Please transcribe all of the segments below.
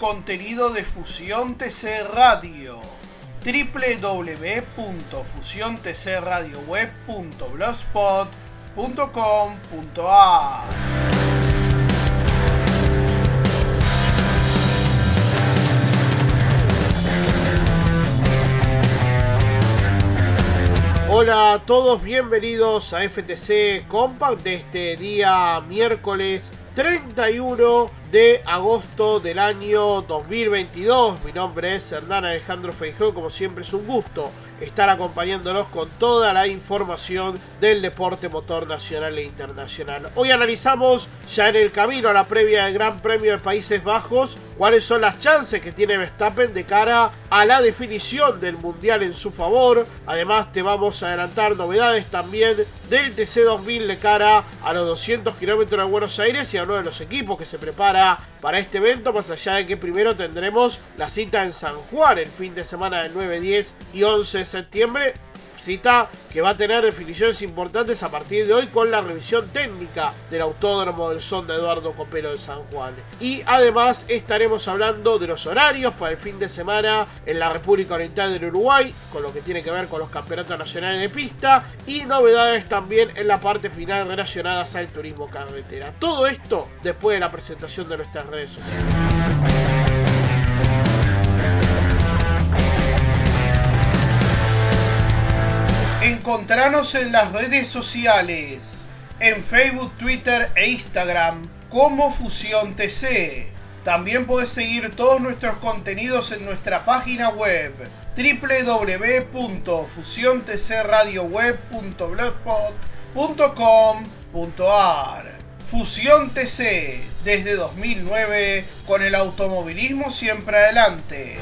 contenido de Fusión TC Radio. www.fusiontcradioweb.blogspot.com.ar Hola a todos, bienvenidos a FTC Compact de este día miércoles 31 de agosto del año 2022. Mi nombre es Hernán Alejandro Feijó, como siempre es un gusto estar acompañándonos con toda la información del deporte motor nacional e internacional. Hoy analizamos ya en el camino a la previa del Gran Premio de Países Bajos cuáles son las chances que tiene Verstappen de cara a la definición del Mundial en su favor. Además te vamos a adelantar novedades también del TC2000 de cara a los 200 kilómetros de Buenos Aires y a uno de los equipos que se prepara para, este evento, más allá de que primero tendremos la cita en San Juan el fin de semana del 9, 10 y 11 de septiembre cita que va a tener definiciones importantes a partir de hoy con la revisión técnica del Autódromo del Son de Eduardo Copero de San Juan. Y además estaremos hablando de los horarios para el fin de semana en la República Oriental del Uruguay, con lo que tiene que ver con los campeonatos nacionales de pista y novedades también en la parte final relacionadas al turismo carretera. Todo esto después de la presentación de nuestras redes sociales. Encontranos en las redes sociales, en Facebook, Twitter e Instagram como Fusión TC. También puedes seguir todos nuestros contenidos en nuestra página web www.fusiontcradioweb.blogspot.com.ar Fusión TC desde 2009 con el automovilismo siempre adelante.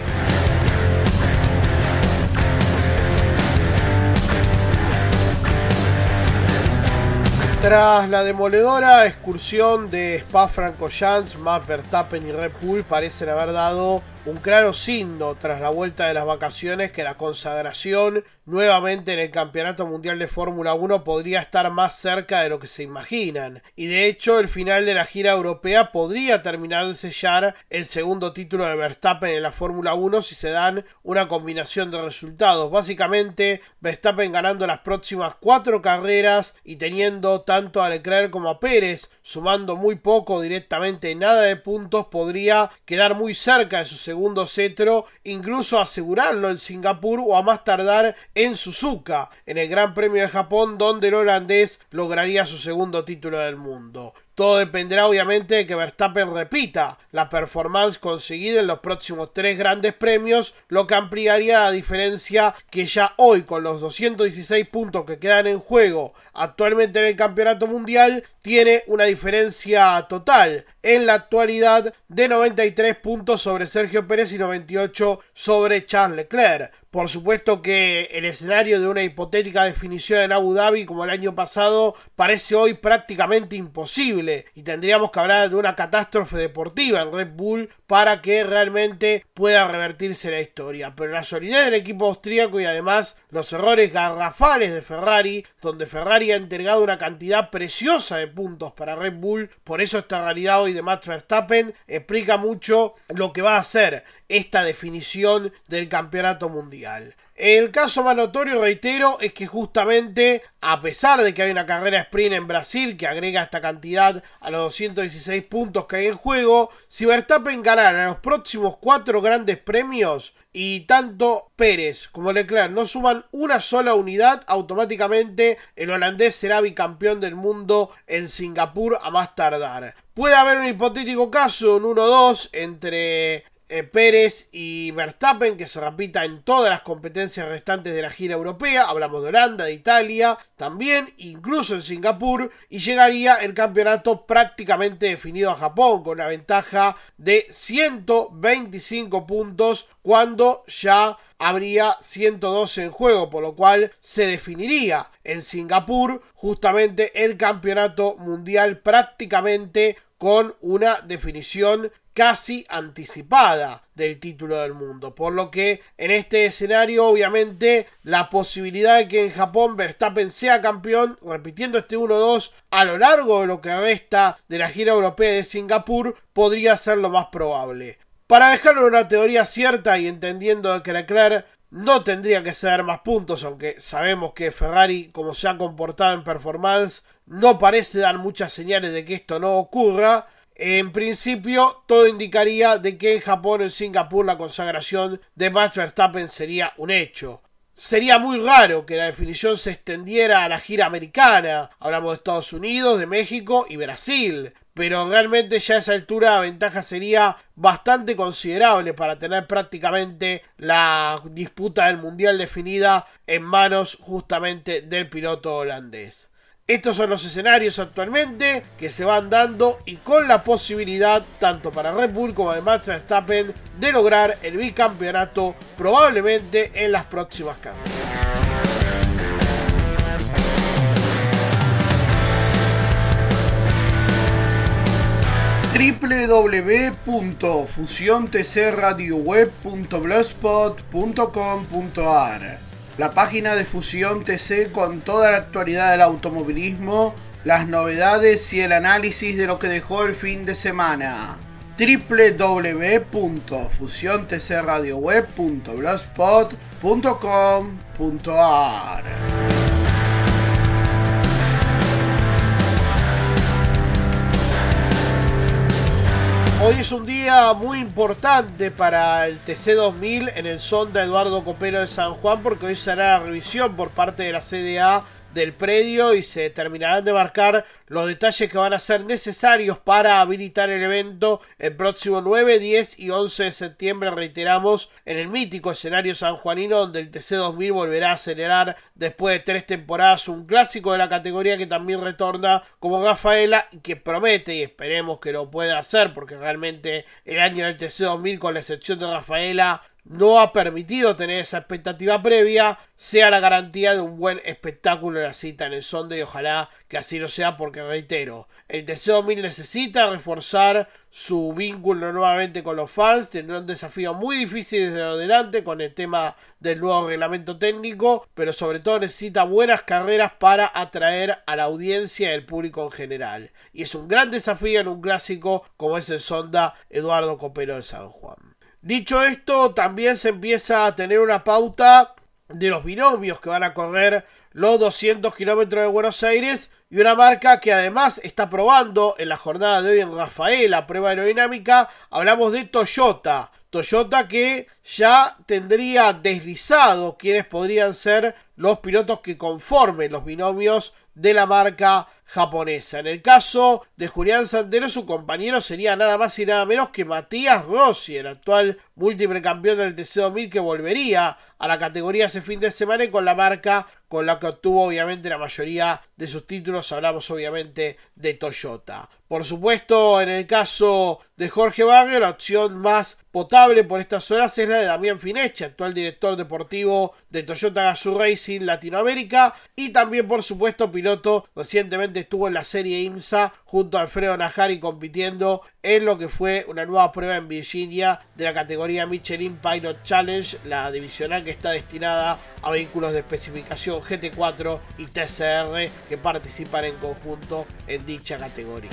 Tras la demoledora excursión de Spa-Francorchamps, Max Verstappen y Red Bull parecen haber dado un claro signo tras la vuelta de las vacaciones que la consagración nuevamente en el Campeonato Mundial de Fórmula 1 podría estar más cerca de lo que se imaginan. Y de hecho el final de la gira europea podría terminar de sellar el segundo título de Verstappen en la Fórmula 1 si se dan una combinación de resultados. Básicamente Verstappen ganando las próximas cuatro carreras y teniendo tanto a Leclerc como a Pérez sumando muy poco directamente nada de puntos podría quedar muy cerca de su segundo cetro, incluso asegurarlo en Singapur o a más tardar en Suzuka, en el Gran Premio de Japón, donde el holandés lograría su segundo título del mundo. Todo dependerá obviamente de que Verstappen repita la performance conseguida en los próximos tres grandes premios, lo que ampliaría la diferencia que ya hoy con los 216 puntos que quedan en juego actualmente en el campeonato mundial tiene una diferencia total en la actualidad de 93 puntos sobre Sergio Pérez y 98 sobre Charles Leclerc. Por supuesto que el escenario de una hipotética definición en Abu Dhabi como el año pasado parece hoy prácticamente imposible y tendríamos que hablar de una catástrofe deportiva en Red Bull para que realmente pueda revertirse la historia. Pero la solidez del equipo austríaco y además los errores garrafales de Ferrari, donde Ferrari ha entregado una cantidad preciosa de puntos para Red Bull, por eso esta realidad hoy de Max Verstappen explica mucho lo que va a hacer esta definición del campeonato mundial. El caso más notorio, reitero, es que justamente a pesar de que hay una carrera sprint en Brasil que agrega esta cantidad a los 216 puntos que hay en juego, si Verstappen ganara los próximos cuatro grandes premios y tanto Pérez como Leclerc no suman una sola unidad, automáticamente el holandés será bicampeón del mundo en Singapur a más tardar. Puede haber un hipotético caso, un 1-2 entre eh, Pérez y Verstappen que se repita en todas las competencias restantes de la gira europea. Hablamos de Holanda, de Italia, también incluso en Singapur y llegaría el campeonato prácticamente definido a Japón con una ventaja de 125 puntos cuando ya habría 112 en juego, por lo cual se definiría en Singapur justamente el campeonato mundial prácticamente con una definición casi anticipada del título del mundo. Por lo que en este escenario, obviamente, la posibilidad de que en Japón Verstappen sea campeón, repitiendo este 1-2 a lo largo de lo que resta de la gira europea de Singapur, podría ser lo más probable. Para dejarlo en una teoría cierta y entendiendo que Leclerc no tendría que ceder más puntos, aunque sabemos que Ferrari, como se ha comportado en performance, no parece dar muchas señales de que esto no ocurra. En principio, todo indicaría de que en Japón o en Singapur la consagración de Max Verstappen sería un hecho. Sería muy raro que la definición se extendiera a la gira americana. Hablamos de Estados Unidos, de México y Brasil. Pero realmente ya a esa altura la ventaja sería bastante considerable para tener prácticamente la disputa del mundial definida en manos justamente del piloto holandés. Estos son los escenarios actualmente que se van dando y con la posibilidad tanto para Red Bull como de Max Verstappen de lograr el bicampeonato probablemente en las próximas carreras. www.fusiontcradioweb.blogspot.com.ar la página de Fusión TC con toda la actualidad del automovilismo, las novedades y el análisis de lo que dejó el fin de semana. www.fusiontcradioweb.blogspot.com.ar Hoy es un día muy importante para el TC2000 en el Sonda Eduardo Copero de San Juan porque hoy será la revisión por parte de la CDA del predio y se terminarán de marcar los detalles que van a ser necesarios para habilitar el evento el próximo 9, 10 y 11 de septiembre, reiteramos, en el mítico escenario sanjuanino donde el TC2000 volverá a acelerar después de tres temporadas un clásico de la categoría que también retorna como Rafaela y que promete y esperemos que lo pueda hacer porque realmente el año del TC2000 con la excepción de Rafaela no ha permitido tener esa expectativa previa, sea la garantía de un buen espectáculo en la cita en el sonde y ojalá que así lo sea porque reitero, el Deseo 1000 necesita reforzar su vínculo nuevamente con los fans, tendrá un desafío muy difícil desde adelante con el tema del nuevo reglamento técnico, pero sobre todo necesita buenas carreras para atraer a la audiencia y al público en general. Y es un gran desafío en un clásico como es el Sonda Eduardo Copero de San Juan. Dicho esto, también se empieza a tener una pauta de los binomios que van a correr los 200 kilómetros de Buenos Aires y una marca que además está probando en la jornada de hoy en Rafaela, prueba aerodinámica, hablamos de Toyota. Toyota que ya tendría deslizado quienes podrían ser los pilotos que conformen los binomios de la marca japonesa. En el caso de Julián Santero, su compañero sería nada más y nada menos que Matías Rossi, el actual múltiple campeón del TC2000 que volvería a la categoría ese fin de semana y con la marca con la que obtuvo obviamente la mayoría de sus títulos. Hablamos obviamente de Toyota. Por supuesto, en el caso de Jorge Barrio, la opción más potable por estas horas es la de Damián Finecha, actual director deportivo de Toyota Gazoo Racing Latinoamérica y también por supuesto piloto recientemente estuvo en la serie IMSA junto a Alfredo Najari compitiendo en lo que fue una nueva prueba en Virginia de la categoría Michelin Pilot Challenge, la divisional que está destinada a vehículos de especificación GT4 y TCR que participan en conjunto en dicha categoría.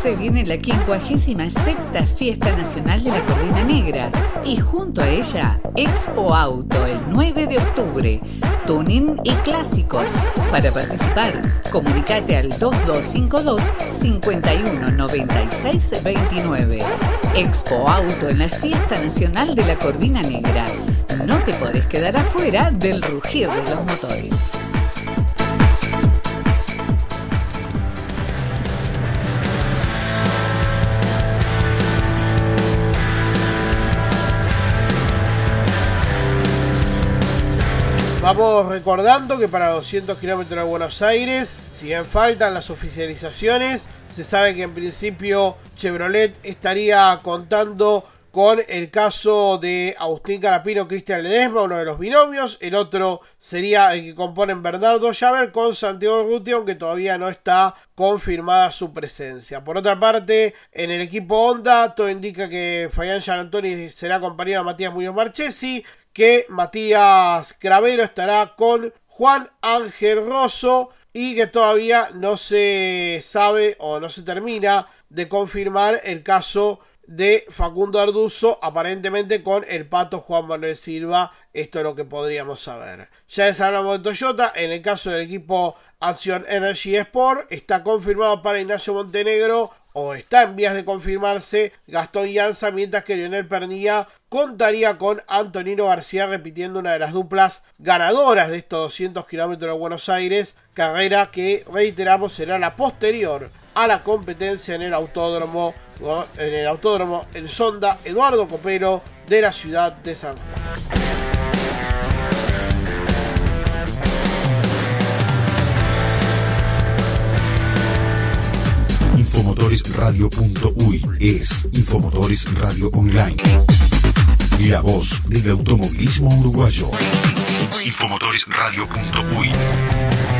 Se viene la 56 Fiesta Nacional de la Corvina Negra y junto a ella Expo Auto el 9 de octubre. Tuning y clásicos. Para participar, comunicate al 2252 519629 Expo Auto en la Fiesta Nacional de la Corvina Negra. No te podés quedar afuera del rugir de los motores. Vamos recordando que para 200 kilómetros de Buenos Aires, si bien faltan las oficializaciones, se sabe que en principio Chevrolet estaría contando con el caso de Agustín Carapino, Cristian Ledesma, uno de los binomios. El otro sería el que componen Bernardo Llaver con Santiago Ruti, aunque todavía no está confirmada su presencia. Por otra parte, en el equipo Honda, todo indica que Fabián Gianantoni será acompañado de Matías Muñoz Marchesi, que Matías Cravero estará con Juan Ángel Rosso y que todavía no se sabe o no se termina de confirmar el caso de Facundo Arduzo, aparentemente con el pato Juan Manuel Silva. Esto es lo que podríamos saber. Ya les hablamos de Toyota. En el caso del equipo Action Energy Sport, está confirmado para Ignacio Montenegro o está en vías de confirmarse Gastón Llanza, mientras que Lionel Pernilla contaría con Antonino García repitiendo una de las duplas ganadoras de estos 200 kilómetros de Buenos Aires, carrera que reiteramos será la posterior a la competencia en el autódromo en el autódromo El Sonda Eduardo Copero de la ciudad de San Juan. Infomotoresradio.uy es Infomotores Radio Online. La voz del automovilismo uruguayo. Infomotoresradio.uy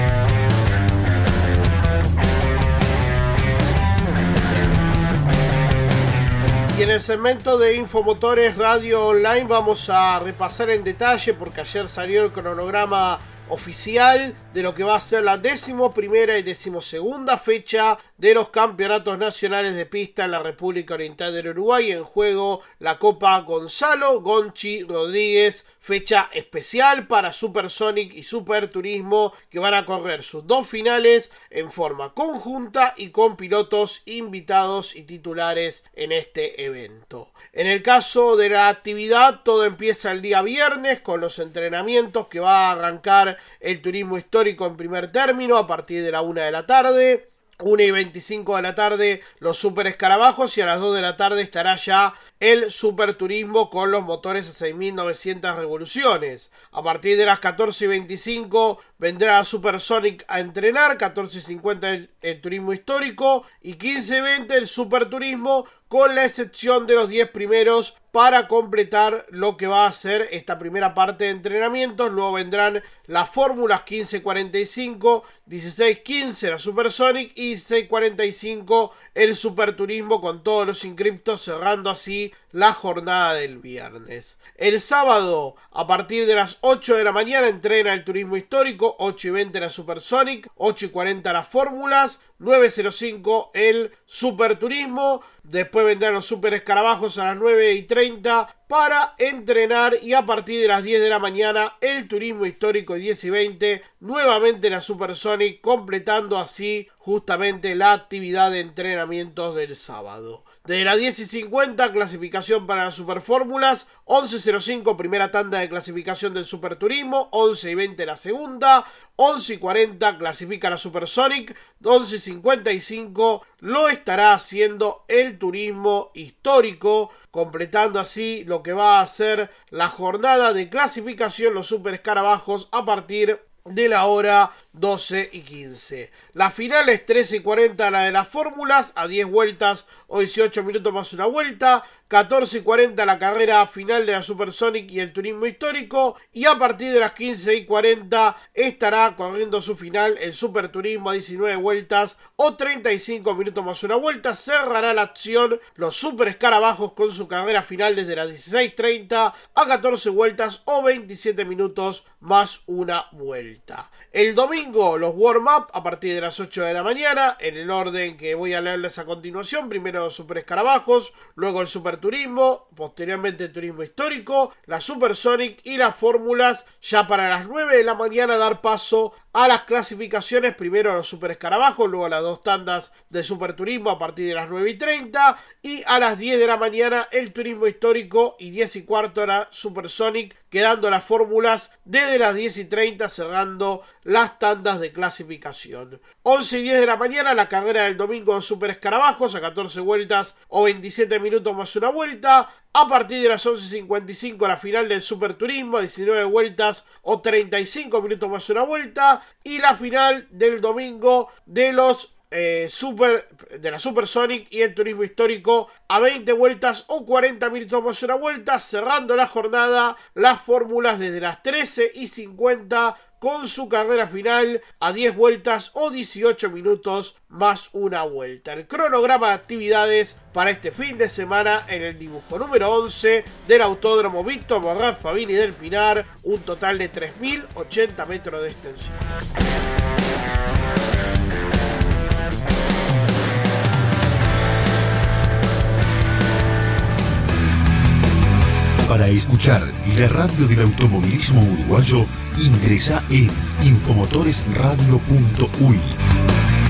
Y en el segmento de Infomotores Radio Online vamos a repasar en detalle, porque ayer salió el cronograma oficial de lo que va a ser la décimo primera y decimosegunda fecha de los campeonatos nacionales de pista en la República Oriental del Uruguay. En juego la Copa Gonzalo Gonchi Rodríguez, fecha especial para Supersonic y Super Turismo que van a correr sus dos finales en forma conjunta y con pilotos invitados y titulares en este evento. En el caso de la actividad, todo empieza el día viernes con los entrenamientos que va a arrancar el turismo histórico en primer término a partir de la una de la tarde. 1 y 25 de la tarde los super escarabajos y a las 2 de la tarde estará ya el super turismo con los motores a 6900 revoluciones. A partir de las 14 y 25 vendrá Supersonic a entrenar, 14 y 50 el, el turismo histórico y 15 y 20 el super turismo con la excepción de los 10 primeros para completar lo que va a ser esta primera parte de entrenamientos. Luego vendrán las fórmulas 1545, 1615 la Supersonic y 1645 el Super Turismo con todos los inscriptos cerrando así la jornada del viernes. El sábado, a partir de las 8 de la mañana, entrena el turismo histórico, 8 y 20 la Supersonic, 8 y 40 las fórmulas, 9.05 el Super Turismo. Después vendrán los Super Escarabajos a las 9 y 30 para entrenar. Y a partir de las 10 de la mañana el Turismo Histórico 10 y 20. Nuevamente la Supersonic completando así justamente la actividad de entrenamientos del sábado. De las 10 y 50, clasificación para las Superfórmulas. 11.05, primera tanda de clasificación del Superturismo. 11 y 20, la segunda. 11 y 40, clasifica la Supersonic. 11 y 55, lo estará haciendo el Turismo Histórico. Completando así lo que va a ser la jornada de clasificación, los Super Escarabajos, a partir de la hora 12 y 15. La final es 13 y 40 la de las fórmulas, a 10 vueltas o 18 minutos más una vuelta. 14 y 40 la carrera final de la Supersonic y el turismo histórico. Y a partir de las 15 y 40 estará corriendo su final el Super Turismo a 19 vueltas o 35 minutos más una vuelta. Cerrará la acción los Super Escarabajos con su carrera final desde las 16.30 a 14 vueltas o 27 minutos más una vuelta. El domingo los warm-up a partir de las 8 de la mañana en el orden que voy a leerles a continuación. Primero Super Escarabajos, luego el Super Turismo, posteriormente el Turismo Histórico, la Supersonic y las fórmulas ya para las 9 de la mañana dar paso a las clasificaciones, primero a los Super Escarabajos, luego a las dos tandas de Super Turismo a partir de las 9 y 30 y a las 10 de la mañana el Turismo Histórico y 10 y cuarto la Supersonic, quedando las fórmulas desde las 10 y 30 cerrando las tandas de clasificación. 11 y 10 de la mañana la carrera del domingo de Super Escarabajos a 14 vueltas o 27 minutos más una vuelta. A partir de las 11.55 la final del Super Turismo, 19 vueltas o 35 minutos más una vuelta. Y la final del domingo de los eh, super, de la Supersonic y el turismo histórico a 20 vueltas o 40 minutos más una vuelta, cerrando la jornada las fórmulas desde las 13 y 50 con su carrera final a 10 vueltas o 18 minutos más una vuelta. El cronograma de actividades para este fin de semana en el dibujo número 11 del Autódromo Víctor Morraz Fabini del Pinar, un total de 3.080 metros de extensión. Para escuchar la radio del automovilismo uruguayo, ingresa en infomotoresradio.uy.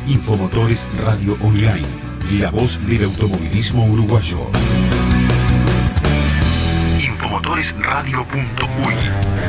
Infomotores Radio Online, la voz del automovilismo uruguayo. Infomotoresradio.uy.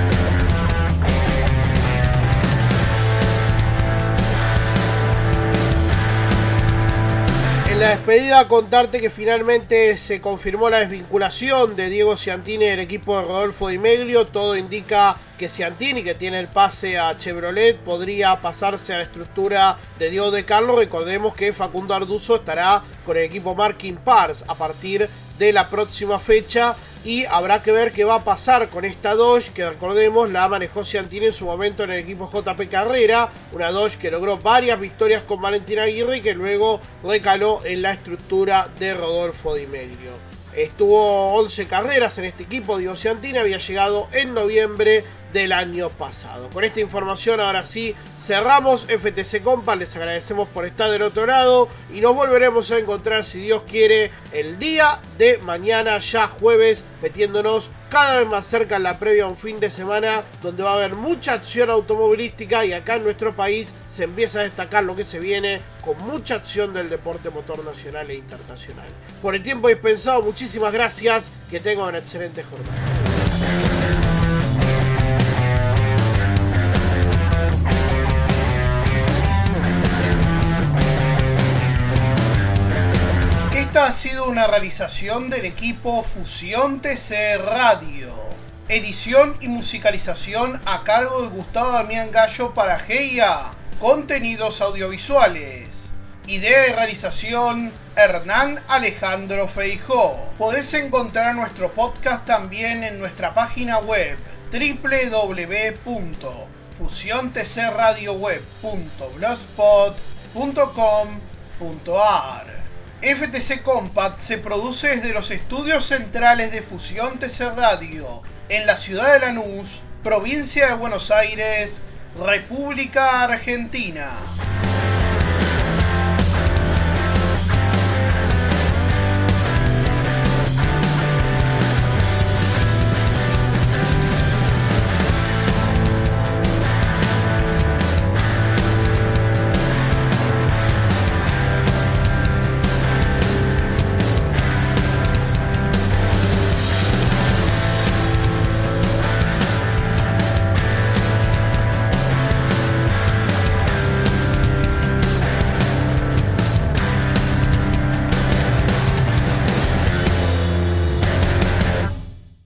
la despedida contarte que finalmente se confirmó la desvinculación de Diego Ciantini del equipo de Rodolfo Di Meglio. Todo indica que Ciantini, que tiene el pase a Chevrolet, podría pasarse a la estructura de Diego de Carlos. Recordemos que Facundo Arduzo estará con el equipo Marking Pars a partir de la próxima fecha y habrá que ver qué va a pasar con esta Dodge que recordemos la manejó Ciantini en su momento en el equipo JP Carrera, una Dodge que logró varias victorias con Valentina Aguirre y que luego recaló en la estructura de Rodolfo Di Meglio. Estuvo 11 carreras en este equipo, Diego Ciantini había llegado en noviembre del año pasado. Con esta información ahora sí cerramos FTC Compa, les agradecemos por estar del otro lado y nos volveremos a encontrar si Dios quiere el día de mañana ya jueves metiéndonos cada vez más cerca en la previa a un fin de semana donde va a haber mucha acción automovilística y acá en nuestro país se empieza a destacar lo que se viene con mucha acción del deporte motor nacional e internacional. Por el tiempo dispensado, muchísimas gracias, que tengan una excelente jornada. Una realización del equipo Fusión TC Radio. Edición y musicalización a cargo de Gustavo Damián Gallo para GIA. Contenidos audiovisuales. Idea y realización Hernán Alejandro Feijó. Podés encontrar nuestro podcast también en nuestra página web www.fusiontcradioweb.blogspot.com.ar FTC Compact se produce desde los estudios centrales de Fusión TC Radio en la ciudad de Lanús, provincia de Buenos Aires, República Argentina.